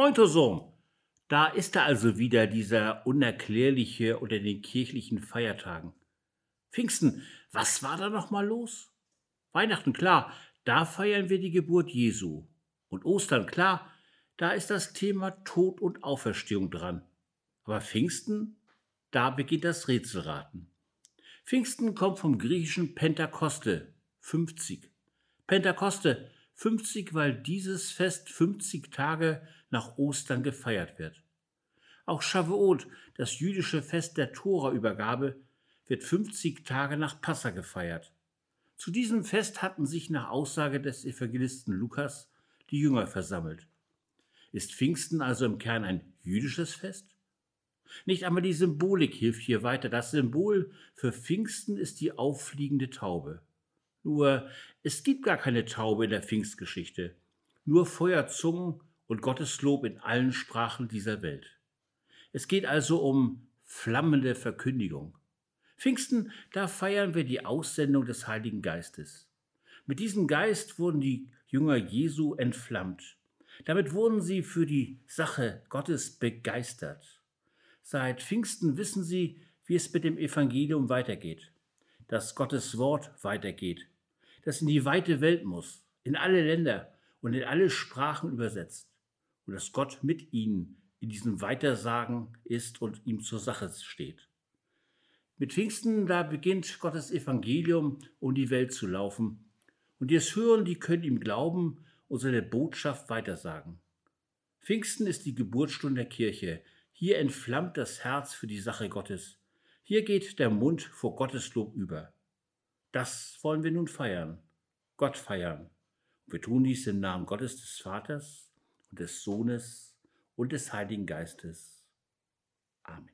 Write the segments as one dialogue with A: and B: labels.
A: Moin, Sohn. Da ist er also wieder, dieser unerklärliche unter den kirchlichen Feiertagen. Pfingsten, was war da noch mal los? Weihnachten, klar, da feiern wir die Geburt Jesu. Und Ostern, klar, da ist das Thema Tod und Auferstehung dran. Aber Pfingsten, da beginnt das Rätselraten. Pfingsten kommt vom griechischen Pentakoste, 50. Pentakoste, 50, weil dieses Fest 50 Tage nach Ostern gefeiert wird. Auch Shavuot, das jüdische Fest der Tora-Übergabe, wird 50 Tage nach Passa gefeiert. Zu diesem Fest hatten sich nach Aussage des Evangelisten Lukas die Jünger versammelt. Ist Pfingsten also im Kern ein jüdisches Fest? Nicht einmal die Symbolik hilft hier weiter. Das Symbol für Pfingsten ist die auffliegende Taube. Nur es gibt gar keine Taube in der Pfingstgeschichte, nur Feuerzungen und Gotteslob in allen Sprachen dieser Welt. Es geht also um flammende Verkündigung. Pfingsten, da feiern wir die Aussendung des Heiligen Geistes. Mit diesem Geist wurden die Jünger Jesu entflammt. Damit wurden sie für die Sache Gottes begeistert. Seit Pfingsten wissen sie, wie es mit dem Evangelium weitergeht, dass Gottes Wort weitergeht, das in die weite Welt muss, in alle Länder und in alle Sprachen übersetzt und dass Gott mit ihnen in diesem Weitersagen ist und ihm zur Sache steht. Mit Pfingsten, da beginnt Gottes Evangelium, um die Welt zu laufen. Und die es hören, die können ihm glauben und seine Botschaft weitersagen. Pfingsten ist die Geburtsstunde der Kirche. Hier entflammt das Herz für die Sache Gottes. Hier geht der Mund vor Gottes Lob über. Das wollen wir nun feiern, Gott feiern. Und wir tun dies im Namen Gottes des Vaters und des Sohnes und des Heiligen Geistes. Amen.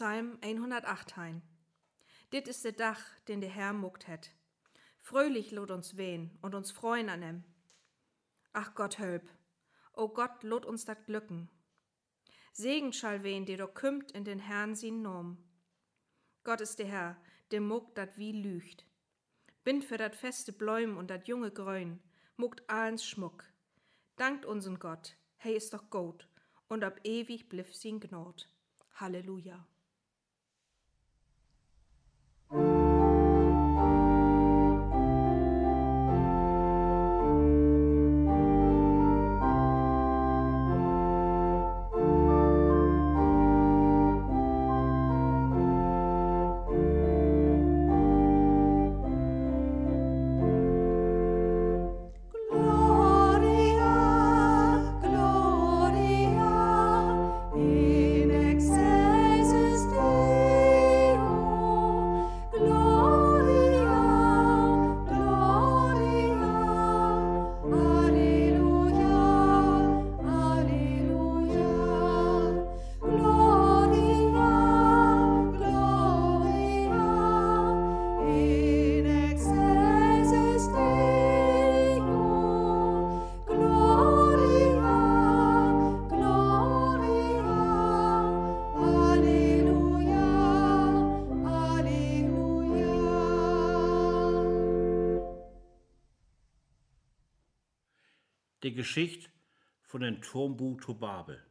B: Psalm 108 hein. Dit ist der Dach, den der Herr muckt het. Fröhlich lot uns wehen und uns freuen an em. Ach Gott hölp, o Gott lot uns dat glücken. Segen schall wehen, der doch kümmt in den Herrn sin Nom. Gott ist der Herr, der muckt dat wie lügt. Bin für dat feste Bläum und dat junge Grön, muckt allens Schmuck. Dankt unseren Gott, hey ist doch gut, und ab ewig bliff sin Gnot. Halleluja.
A: Der Geschichte von den Turmbu zu Babel.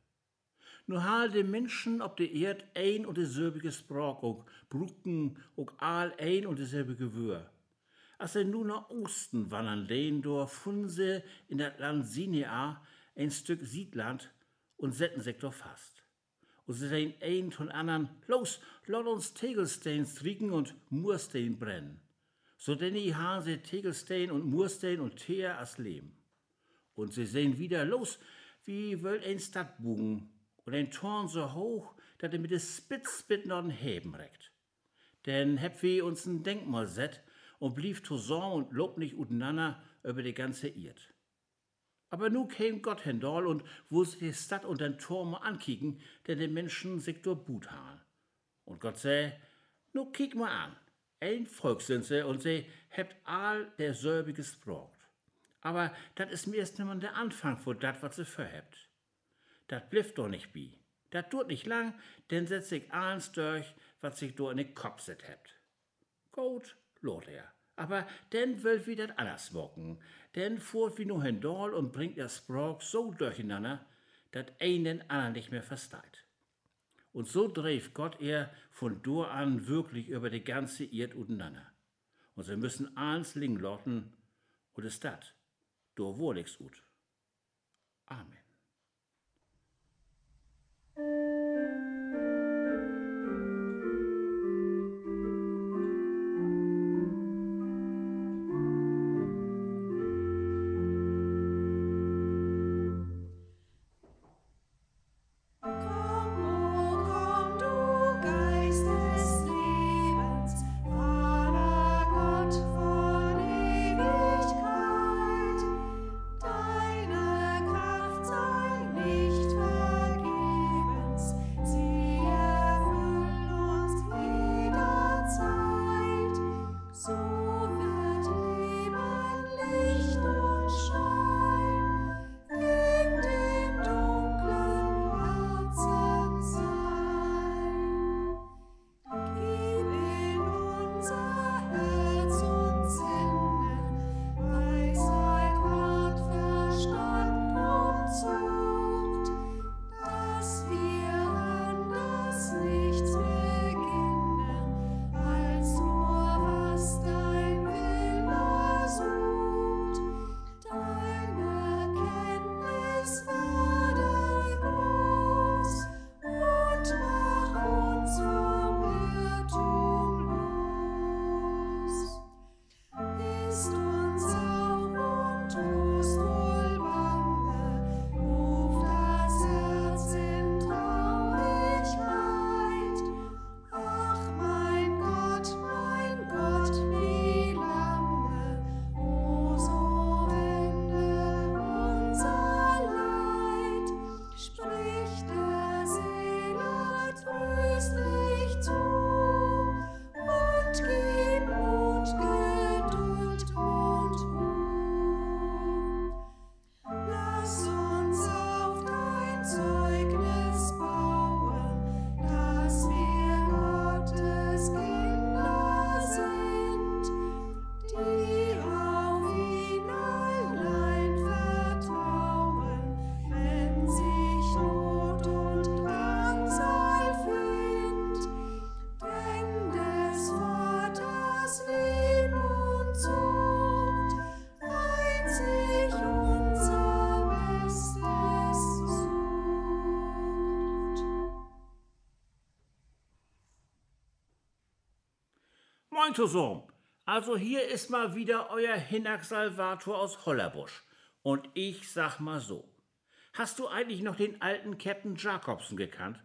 A: Nu hal de Menschen op de Erd ein und deselbige Sprach und Brücken und all ein und deselbige Wür. Als er nu nach Osten wandern lehn, do funse in dat Land Sinea ein Stück Siedland und setten sich doch fast. Und sie sehen ein von anderen, los, lass uns Tegelstein stricken und Murstein brennen. So denn haben sie Tegelstein und Murstein und Teer als Lehm. Und sie sehen wieder, los, wie will ein Stadtbogen und ein Torn so hoch, dass er mit des Spitzbit noch den Heben reckt. Denn hab wir uns ein Denkmal set und blieb zusammen und lob nicht untereinander über die ganze Erd. Aber nu käm Gott hendol und wo sie die Stadt und den Turm ankicken, denn die Menschen durch But haben. Und Gott sei, nu kick mal an. Ein Volk sind sie und sie hebt all derselbige gesprochen. Aber dat is mir erst nimmer der Anfang von dat, was sie verhebt. Dat blifft doch nicht bi. Dat tut nicht lang, denn setz sich eins durch, was sich do in den Kopf set hebt. Gut, lot er. Aber denn will wie dat anders wocken. Denn fuhrt wie nur hindol und bringt er Sprach so durcheinander, dat ein den anderen nicht mehr versteht. Und so dreht Gott er von dort an wirklich über die ganze Erd untereinander. Und sie müssen eins ling lotten und es dat door woordigsgoed. Amen. Zusammen. Also hier ist mal wieder euer Hinak Salvator aus Hollerbusch. Und ich sag mal so. Hast du eigentlich noch den alten Captain Jacobsen gekannt?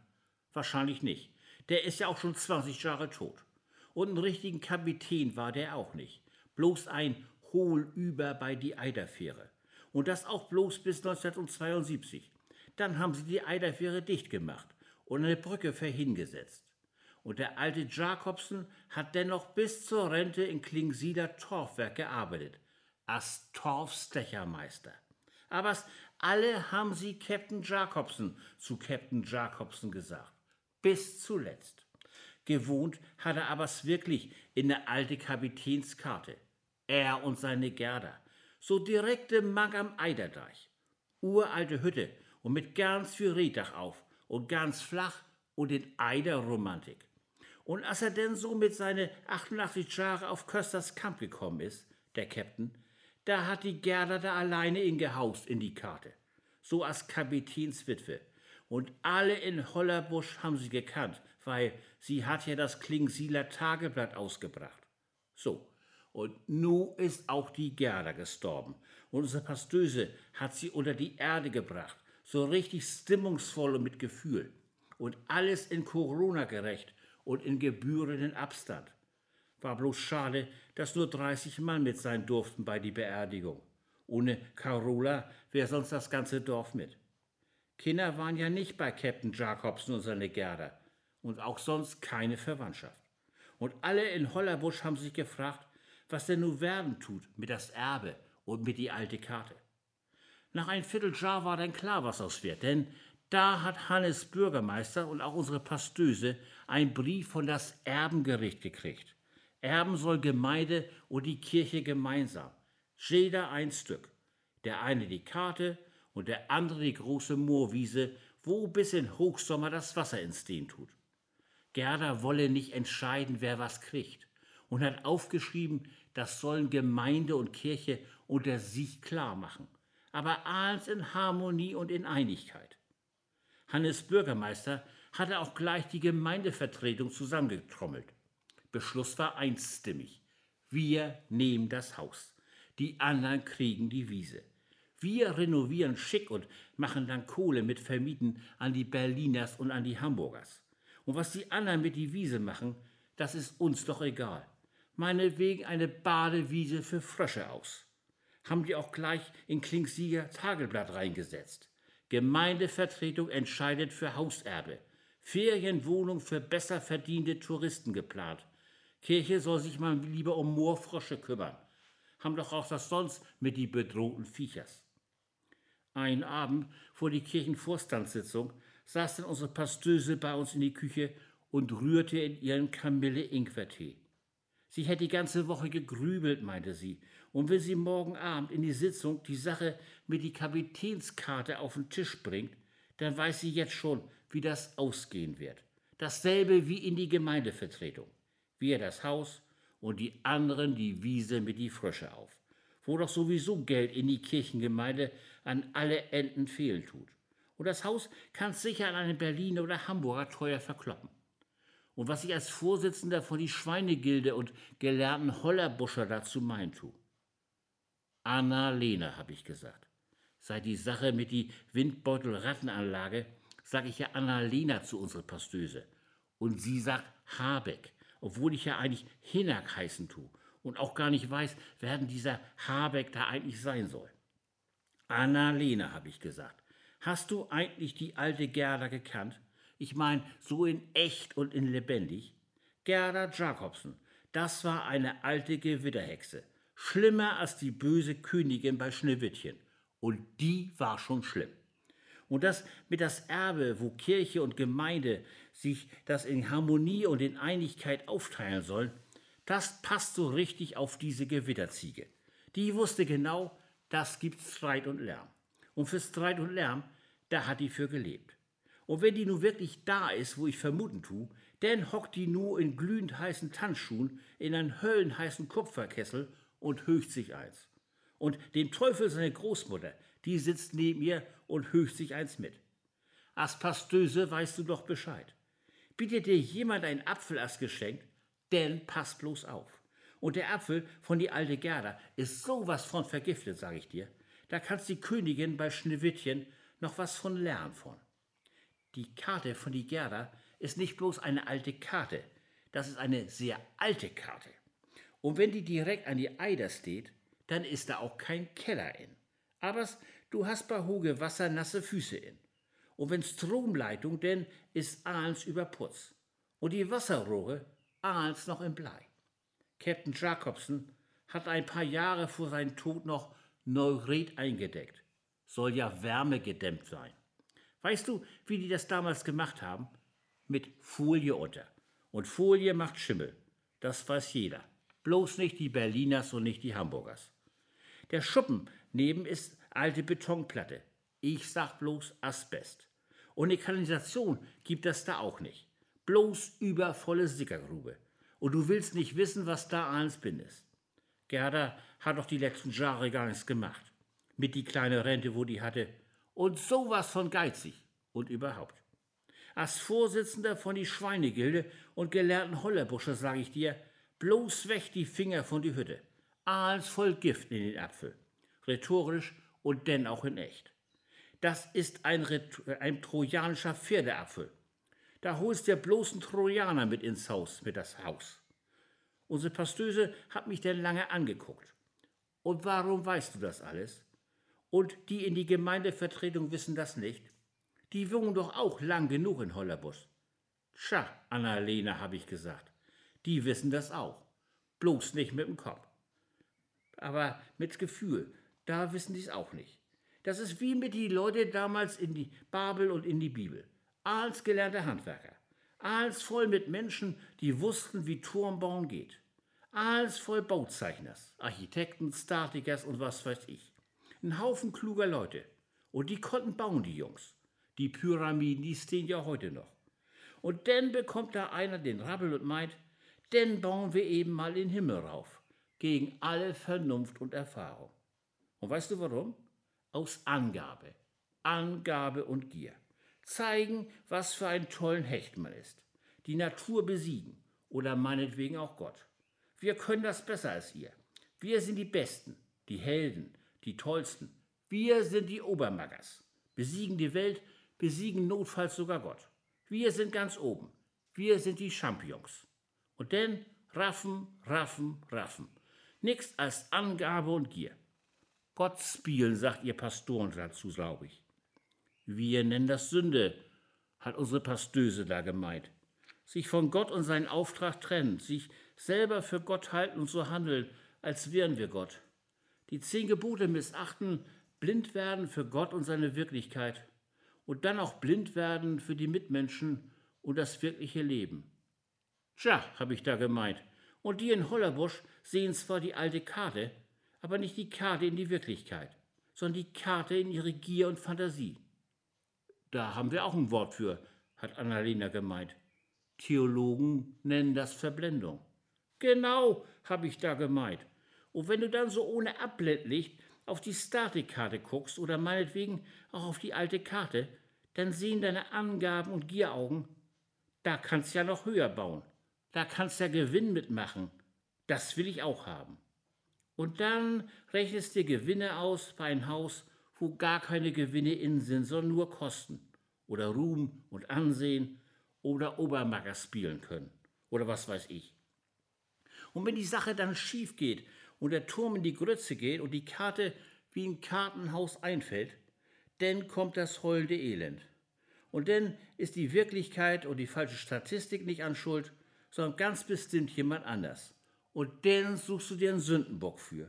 A: Wahrscheinlich nicht. Der ist ja auch schon 20 Jahre tot. Und einen richtigen Kapitän war der auch nicht. Bloß ein Hohlüber bei die Eiderfähre. Und das auch bloß bis 1972. Dann haben sie die Eiderfähre dicht gemacht und eine Brücke für hingesetzt. Und der alte Jacobsen hat dennoch bis zur Rente in Klingsieder Torfwerk gearbeitet, als Torfstechermeister. Aber alle haben sie Captain Jacobsen zu Captain Jacobsen gesagt. Bis zuletzt. Gewohnt hat er aber's wirklich in der alte Kapitänskarte. Er und seine Gerda. So direkte Mang am Eiderdeich. uralte Hütte und mit ganz viel Reddach auf und ganz flach und in einer Romantik. Und als er denn so mit seine 88 Jahre auf Kösters Kamp gekommen ist, der Captain, da hat die Gerda da alleine ingehaust in die Karte. So als Kapitänswitwe. Und alle in Hollerbusch haben sie gekannt, weil sie hat ja das Klingsieler Tageblatt ausgebracht. So. Und nu ist auch die Gerda gestorben. Und unsere Pastöse hat sie unter die Erde gebracht. So richtig stimmungsvoll und mit Gefühl. Und alles in Corona gerecht und in gebührenden Abstand. War bloß schade, dass nur 30 Mann mit sein durften bei die Beerdigung. Ohne Carola wäre sonst das ganze Dorf mit. Kinder waren ja nicht bei Captain Jacobsen und seine Gerda und auch sonst keine Verwandtschaft. Und alle in Hollerbusch haben sich gefragt, was denn nun werden tut mit das Erbe und mit die alte Karte. Nach ein Vierteljahr war dann klar, was aus wird, denn da hat Hannes Bürgermeister und auch unsere Pastöse einen Brief von das Erbengericht gekriegt. Erben soll Gemeinde und die Kirche gemeinsam. Jeder ein Stück. Der eine die Karte und der andere die große Moorwiese, wo bis in Hochsommer das Wasser ins Dehn tut. Gerda wolle nicht entscheiden, wer was kriegt und hat aufgeschrieben, das sollen Gemeinde und Kirche unter sich klar machen, aber alles in Harmonie und in Einigkeit. Hannes Bürgermeister hatte auch gleich die Gemeindevertretung zusammengetrommelt. Beschluss war einstimmig. Wir nehmen das Haus. Die anderen kriegen die Wiese. Wir renovieren schick und machen dann Kohle mit Vermieten an die Berliners und an die Hamburgers. Und was die anderen mit die Wiese machen, das ist uns doch egal. Meinetwegen eine Badewiese für Frösche aus. Haben die auch gleich in Klingsieger Tagelblatt reingesetzt. Gemeindevertretung entscheidet für Hauserbe. Ferienwohnung für besser verdiente Touristen geplant. Kirche soll sich mal lieber um Moorfrösche kümmern. Haben doch auch das sonst mit die bedrohten Viechers. Ein Abend vor die Kirchenvorstandssitzung saß dann unsere Pastöse bei uns in die Küche und rührte in ihren Kamille-Ingwertee. Sie hätte die ganze Woche gegrübelt, meinte sie, und wenn sie morgen Abend in die Sitzung die Sache mit die Kapitänskarte auf den Tisch bringt, dann weiß sie jetzt schon, wie das ausgehen wird. Dasselbe wie in die Gemeindevertretung wir das Haus und die anderen die Wiese mit die Frösche auf, wo doch sowieso Geld in die Kirchengemeinde an alle Enden fehlen tut. Und das Haus kann sicher an einen Berliner oder Hamburger teuer verkloppen. Und was ich als Vorsitzender von die Schweinegilde und gelernten Hollerbuscher dazu mein tu. Anna-Lena, habe ich gesagt. Seit die Sache mit die Windbeutel-Rattenanlage, sage ich ja Anna-Lena zu unserer Pastöse. Und sie sagt Habeck obwohl ich ja eigentlich Hinak heißen tue und auch gar nicht weiß, wer denn dieser Habeck da eigentlich sein soll. Anna-Lena, habe ich gesagt. Hast du eigentlich die alte Gerda gekannt? Ich meine, so in echt und in lebendig? Gerda Jacobsen, das war eine alte Gewitterhexe. Schlimmer als die böse Königin bei Schneewittchen. Und die war schon schlimm. Und das mit das Erbe, wo Kirche und Gemeinde sich das in Harmonie und in Einigkeit aufteilen sollen, das passt so richtig auf diese Gewitterziege. Die wusste genau, das gibt Streit und Lärm. Und für Streit und Lärm, da hat die für gelebt. Und wenn die nun wirklich da ist, wo ich vermuten tu, dann hockt die nur in glühend heißen Tanzschuhen in einen höllenheißen Kupferkessel und höcht sich eins. Und dem Teufel seine Großmutter, die sitzt neben ihr und höcht sich eins mit. As Pastöse weißt du doch Bescheid. Bietet dir jemand einen Apfel als Geschenk, denn pass bloß auf. Und der Apfel von die alte Gerda ist sowas von vergiftet, sag ich dir. Da kannst die Königin bei Schneewittchen noch was von lernen von. Die Karte von die Gerda ist nicht bloß eine alte Karte, das ist eine sehr alte Karte. Und wenn die direkt an die Eider steht, dann ist da auch kein Keller in. Aber du hast bei Hoge Wasser nasse Füße in. Und wenn Stromleitung, denn ist Aals über Putz. Und die Wasserrohre Aals noch im Blei. Captain Jacobsen hat ein paar Jahre vor seinem Tod noch Neured eingedeckt. Soll ja wärmegedämmt sein. Weißt du, wie die das damals gemacht haben? Mit Folie unter. Und Folie macht Schimmel. Das weiß jeder. Bloß nicht die Berliners und nicht die Hamburgers. Der Schuppen neben ist alte Betonplatte. Ich sag bloß Asbest. Und eine Kanalisation gibt es da auch nicht. Bloß übervolle Sickergrube. Und du willst nicht wissen, was da alles bin ist. Gerda hat doch die letzten Jahre gar nichts gemacht. Mit die kleine Rente, wo die hatte. Und sowas von geizig. Und überhaupt. Als Vorsitzender von die Schweinegilde und gelernten Hollerbusche sage ich dir, bloß weg die Finger von die Hütte. Alles voll Gift in den Apfel. Rhetorisch und denn auch in echt. Das ist ein, ein trojanischer Pferdeapfel. Da holst der bloßen Trojaner mit ins Haus, mit das Haus. Unsere Pastöse hat mich denn lange angeguckt. Und warum weißt du das alles? Und die in die Gemeindevertretung wissen das nicht? Die wohnen doch auch lang genug in Hollerbus. Tja, Annalena, habe ich gesagt. Die wissen das auch. Bloß nicht mit dem Kopf. Aber mit Gefühl, da wissen die es auch nicht. Das ist wie mit die Leute damals in die Babel und in die Bibel. Als gelernte Handwerker. Als voll mit Menschen, die wussten, wie Turmbauen geht. Als voll Bauzeichners, Architekten, Statikers und was weiß ich. Ein Haufen kluger Leute. Und die konnten bauen, die Jungs. Die Pyramiden, die stehen ja heute noch. Und dann bekommt da einer den Rabbel und meint, denn bauen wir eben mal den Himmel rauf. Gegen alle Vernunft und Erfahrung. Und weißt du warum? Aus Angabe. Angabe und Gier. Zeigen, was für ein tollen Hecht man ist. Die Natur besiegen. Oder meinetwegen auch Gott. Wir können das besser als ihr. Wir sind die Besten, die Helden, die Tollsten. Wir sind die Obermaggers. Besiegen die Welt besiegen notfalls sogar Gott. Wir sind ganz oben. Wir sind die Champions. Und denn raffen, raffen, raffen. Nichts als Angabe und Gier. Gott spielen, sagt ihr Pastoren dazu, glaube ich. Wir nennen das Sünde, hat unsere Pastöse da gemeint. Sich von Gott und seinen Auftrag trennen, sich selber für Gott halten und so handeln, als wären wir Gott. Die zehn Gebote missachten, blind werden für Gott und seine Wirklichkeit und dann auch blind werden für die Mitmenschen und das wirkliche Leben. Tja, habe ich da gemeint. Und die in Hollerbusch sehen zwar die alte Karte, aber nicht die Karte in die Wirklichkeit, sondern die Karte in ihre Gier und Fantasie. Da haben wir auch ein Wort für, hat Annalena gemeint. Theologen nennen das Verblendung. Genau, habe ich da gemeint. Und wenn du dann so ohne Abblendlicht auf die Statikkarte guckst oder meinetwegen auch auf die alte Karte, dann sehen deine Angaben und Gieraugen, da kannst ja noch höher bauen. Da kannst ja Gewinn mitmachen. Das will ich auch haben. Und dann rechnest dir Gewinne aus bei einem Haus, wo gar keine Gewinne in sind, sondern nur Kosten. Oder Ruhm und Ansehen oder Obermacker spielen können. Oder was weiß ich. Und wenn die Sache dann schief geht und der Turm in die Grütze geht und die Karte wie ein Kartenhaus einfällt, dann kommt das heulende Elend. Und dann ist die Wirklichkeit und die falsche Statistik nicht an Schuld, sondern ganz bestimmt jemand anders. Und dann suchst du dir einen Sündenbock für.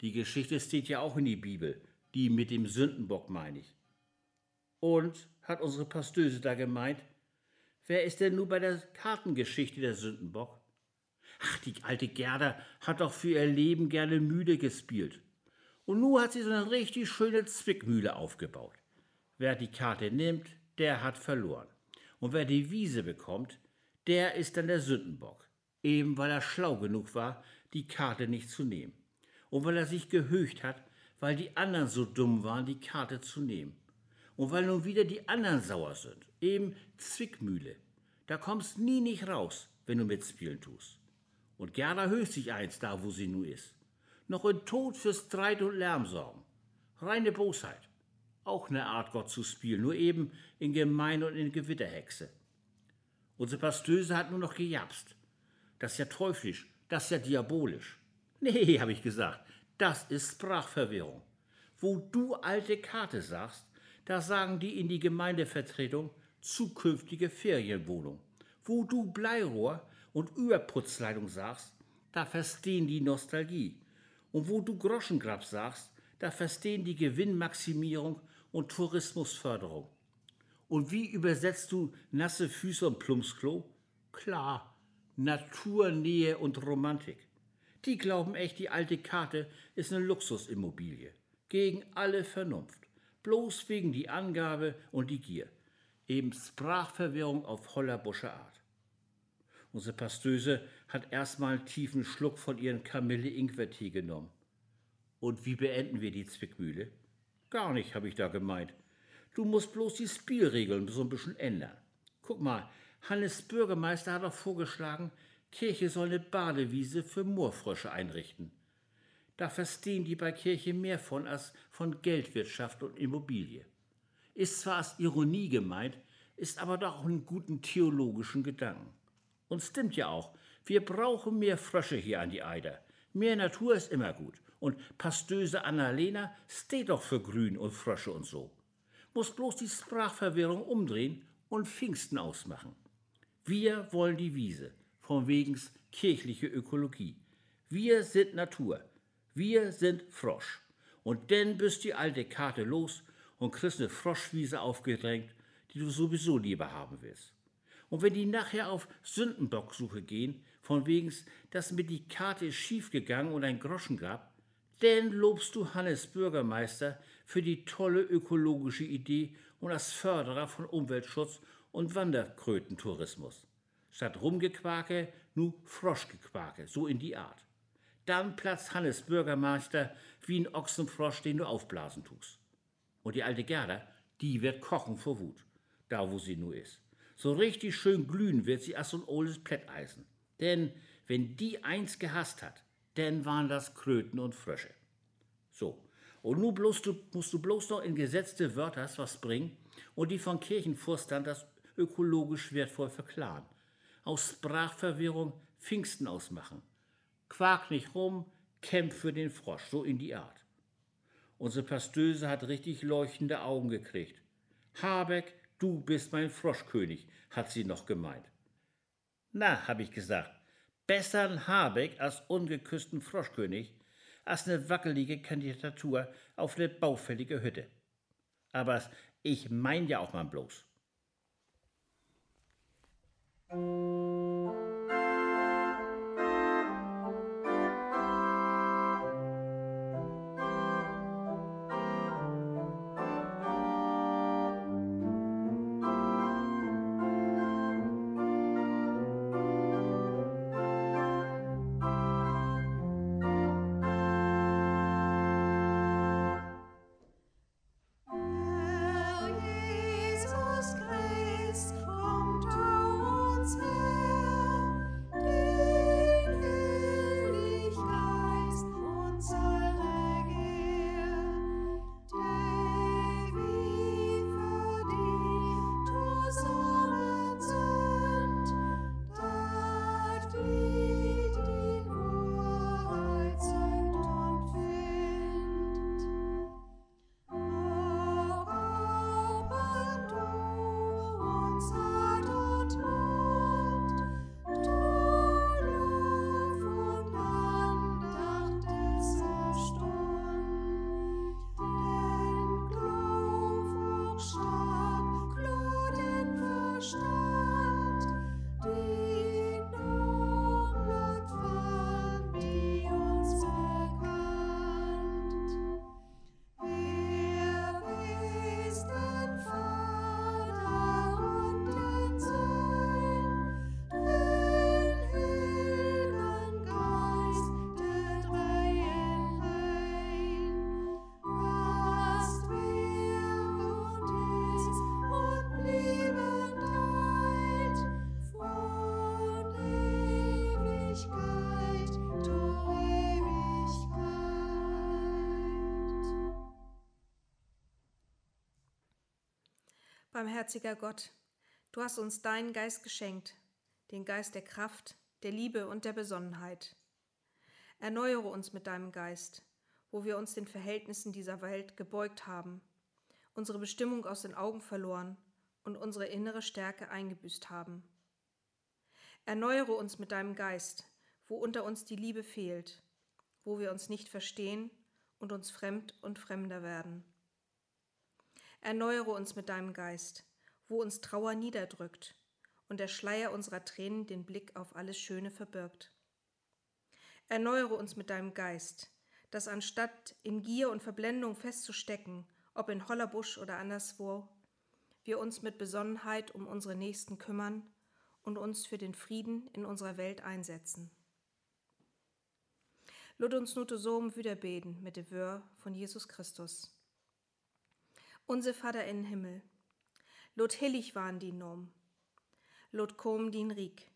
A: Die Geschichte steht ja auch in die Bibel, die mit dem Sündenbock meine ich. Und hat unsere Pastöse da gemeint, wer ist denn nur bei der Kartengeschichte der Sündenbock? Ach, die alte Gerda hat doch für ihr Leben gerne müde gespielt. Und nun hat sie so eine richtig schöne Zwickmühle aufgebaut. Wer die Karte nimmt, der hat verloren. Und wer die Wiese bekommt, der ist dann der Sündenbock. Eben weil er schlau genug war, die Karte nicht zu nehmen. Und weil er sich gehöcht hat, weil die anderen so dumm waren, die Karte zu nehmen. Und weil nun wieder die anderen sauer sind. Eben Zwickmühle. Da kommst nie nicht raus, wenn du mitspielen tust. Und Gerda höchst sich eins da, wo sie nu ist. Noch in Tod für Streit und Lärm sorgen. Reine Bosheit. Auch ne Art, Gott zu spielen, nur eben in Gemein und in Gewitterhexe. Unsere Pastöse hat nur noch gejapst. Das ist ja teuflisch, das ist ja diabolisch. Nee, habe ich gesagt, das ist Sprachverwirrung. Wo du alte Karte sagst, da sagen die in die Gemeindevertretung zukünftige Ferienwohnung. Wo du Bleirohr und Überputzleitung sagst, da verstehen die Nostalgie. Und wo du Groschengrab sagst, da verstehen die Gewinnmaximierung und Tourismusförderung. Und wie übersetzt du nasse Füße und Plumpsklo? Klar, Naturnähe und Romantik. Die glauben echt, die alte Karte ist eine Luxusimmobilie. Gegen alle Vernunft. bloß wegen die Angabe und die Gier. Eben Sprachverwirrung auf Hollerbusche Art. Unsere Pastöse hat erstmal einen tiefen Schluck von ihren Kamille-Ingwertee genommen. Und wie beenden wir die Zwickmühle? Gar nicht, habe ich da gemeint. Du musst bloß die Spielregeln so ein bisschen ändern. Guck mal, Hannes Bürgermeister hat auch vorgeschlagen, Kirche soll eine Badewiese für Moorfrösche einrichten. Da verstehen die bei Kirche mehr von als von Geldwirtschaft und Immobilie. Ist zwar als Ironie gemeint, ist aber doch auch einen guten theologischen Gedanken. Und stimmt ja auch, wir brauchen mehr Frösche hier an die Eider. Mehr Natur ist immer gut. Und pastöse Annalena steht doch für Grün und Frösche und so. Muss bloß die Sprachverwirrung umdrehen und Pfingsten ausmachen. Wir wollen die Wiese, von wegens kirchliche Ökologie. Wir sind Natur. Wir sind Frosch. Und dann bist die alte Karte los und kriegst eine Froschwiese aufgedrängt, die du sowieso lieber haben willst. Und wenn die nachher auf Sündenbocksuche gehen, von wegens, dass mir die Karte ist schiefgegangen und ein Groschen gab, dann lobst du Hannes Bürgermeister für die tolle ökologische Idee und als Förderer von Umweltschutz und Wanderkrötentourismus. Statt Rumgequake, nu Froschgequake, so in die Art. Dann platzt Hannes Bürgermeister wie ein Ochsenfrosch, den du aufblasen tust. Und die alte Gerda, die wird kochen vor Wut, da wo sie nu ist. So richtig schön glühen wird sie als so ein oldes Plätteisen. Denn wenn die eins gehasst hat, denn waren das Kröten und Frösche. So, und nun bloß du, musst du bloß noch in gesetzte Wörter was bringen und die von Kirchenfurstern das ökologisch wertvoll verklaren. Aus Sprachverwirrung Pfingsten ausmachen. Quark nicht rum, kämpf für den Frosch, so in die Art. Unsere Pastöse hat richtig leuchtende Augen gekriegt. Habeck, du bist mein Froschkönig, hat sie noch gemeint. Na, hab ich gesagt, besser Habeck als ungeküssten Froschkönig, als eine wackelige Kandidatur auf eine baufällige Hütte. Aber ich mein ja auch mal bloß.
B: Barmherziger Gott, du hast uns deinen Geist geschenkt, den Geist der Kraft, der Liebe und der Besonnenheit. Erneuere uns mit deinem Geist, wo wir uns den Verhältnissen dieser Welt gebeugt haben, unsere Bestimmung aus den Augen verloren und unsere innere Stärke eingebüßt haben. Erneuere uns mit deinem Geist, wo unter uns die Liebe fehlt, wo wir uns nicht verstehen und uns fremd und fremder werden. Erneuere uns mit deinem Geist, wo uns Trauer niederdrückt und der Schleier unserer Tränen den Blick auf alles Schöne verbirgt. Erneuere uns mit deinem Geist, dass anstatt in Gier und Verblendung festzustecken, ob in Hollerbusch oder anderswo, wir uns mit Besonnenheit um unsere Nächsten kümmern und uns für den Frieden in unserer Welt einsetzen. Lud uns nute so um wieder beten mit dem Wör von Jesus Christus. Unser Vater in Himmel, lot hillig waren die Nom, lot kom din Rik,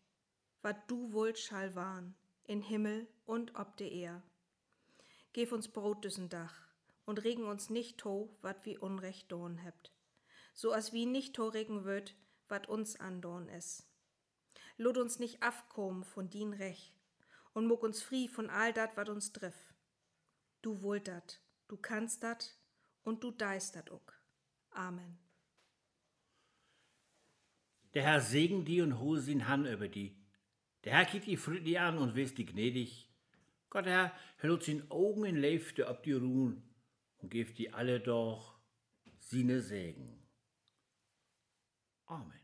B: wat du wollt schall waren, in Himmel und ob de Ehr. Gib uns Brot düssen Dach und regen uns nicht to, wat wie Unrecht dohn hebt, so as wie nicht to regen wird, wat uns andorn is. Lud uns nicht afkom von din Rech und muck uns frie von all dat, wat uns triff. Du wollt dat, du kannst dat und du deist dat uck. Amen.
A: Der Herr segen die und hose sin Han über die. Der Herr kiegt die friedlich an und wirst die gnädig. Gott Herr, hält sin Augen in Leifte ob die ruhen und gebt die alle doch sine Segen. Amen.